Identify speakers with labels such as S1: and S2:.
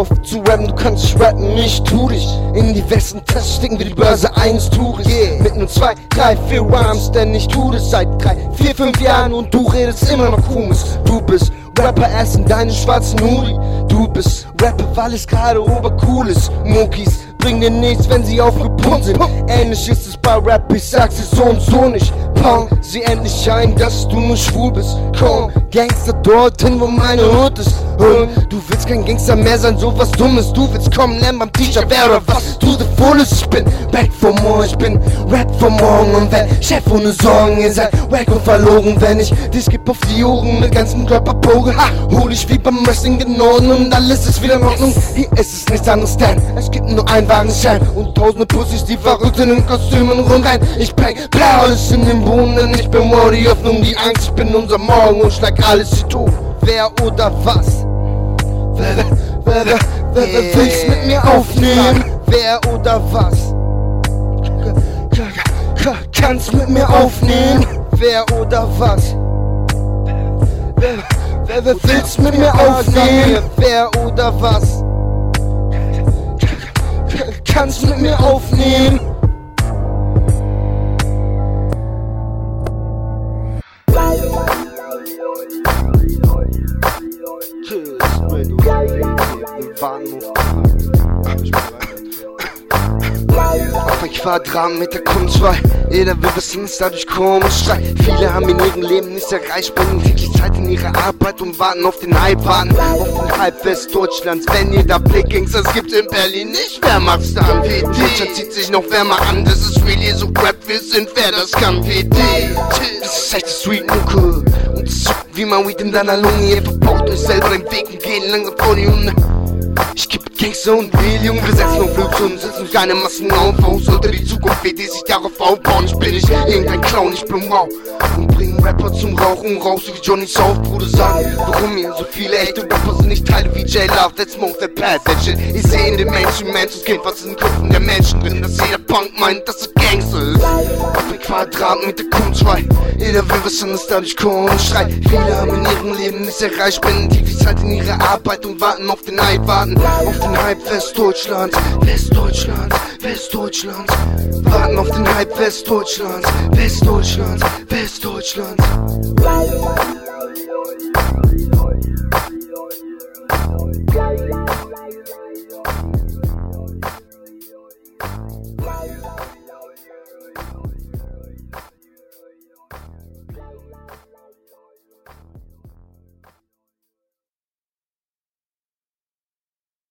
S1: rappen, du kannst rappen, ich tu dich. In die Westentasche stecken wir die Börse eines Toures. Yeah. Mit nur zwei, drei, vier Rhymes, denn ich tu das seit drei, vier, fünf Jahren und du redest immer noch komisch. Du bist Rapper erst in deinen schwarzen Hoodie. Du bist Rapper, weil es gerade obercool ist. Monkeys bringen dir nichts, wenn sie aufgepumpt sind. Ähnlich ist es bei Rap, ich sag's dir so und so nicht. Pong, sieh endlich ein, dass du nur schwul bist. Komm, Gangster dorthin, wo meine Hut ist. Und du willst kein Gangster mehr sein, so was Dummes. Du willst kommen, lernen beim Teacher, wer oder was du the fullest. Ich bin back for more, ich bin Rap for morgen. Und wenn Chef ohne Sorgen, ihr seid wack und verlogen. Wenn ich dich geb auf die Ohren mit ganzen Körperpogen, ha, hol ich wie beim Wrestling in Ordnung und alles ist wieder in Ordnung. Hier ist es nichts anderes, denn es gibt nur einen Wagenschein und tausende Pussys, die verrückt in den Kostümen rumrein. Ich bring blau alles in den Boden, denn ich bin wow, die Hoffnung, die Angst, ich bin unser Morgen und schlag alles die tot. Wer oder was? Wer, wer, wer, wer, wer, wer will's mit mir aufnehmen? Wer oder was? Kannst mit mir aufnehmen? Wer oder was? Wer, wer, wer will's mit mir aufnehmen? Wer oder was? Kannst mit mir aufnehmen? Tschüss, Fredo. Wir warten auf ein Quadratmeter Kunst, weil jeder will wissen, ist dadurch komisch. Schrei. Viele haben in ihrem Leben nicht erreicht, bringen täglich Zeit in ihre Arbeit und warten auf den Hype, warten auf Westdeutschlands. Wenn jeder Blick Gangsters gibt in Berlin nicht, wer macht's dann? PD. Deutschland zieht sich noch wärmer an, das ist really so Rap, wir sind wer das kann, PD. Das ist echt Street Mucke und es wie man Weed in deiner Lunge, ihr verbaut euch selber den Weg und gehen langsam vor die Hunde. Ich geb Gangster und Junge, wir setzen auf und setzen keine Massen auf. Wo sollte die Zukunft wird, die sich darauf aufbauen? Ich bin nicht irgendein Clown, ich bin wow. Und bring Rapper zum Rauchen raus, so wie Johnny South, Bruder sagen. Warum hier so viele echte Rapper sind nicht Teile wie J-Love, that smoke, that pass, that shit. Ich seh in den Menschen, Menschen, Kind, was in den Köpfen der Menschen drin, dass jeder Punk meint, dass er Gangster ist. Auf ein Quadratmeter Kunst, weil jeder will wissen, dass dadurch kommt. Schrei, viele haben in ihrem Leben nicht erreicht, spenden täglich Zeit in ihre Arbeit und warten auf den Hype, warten auf den Hype Westdeutschlands, Westdeutschlands, Westdeutschlands. Warten auf den Hype Westdeutschlands, Westdeutschlands, Westdeutschlands.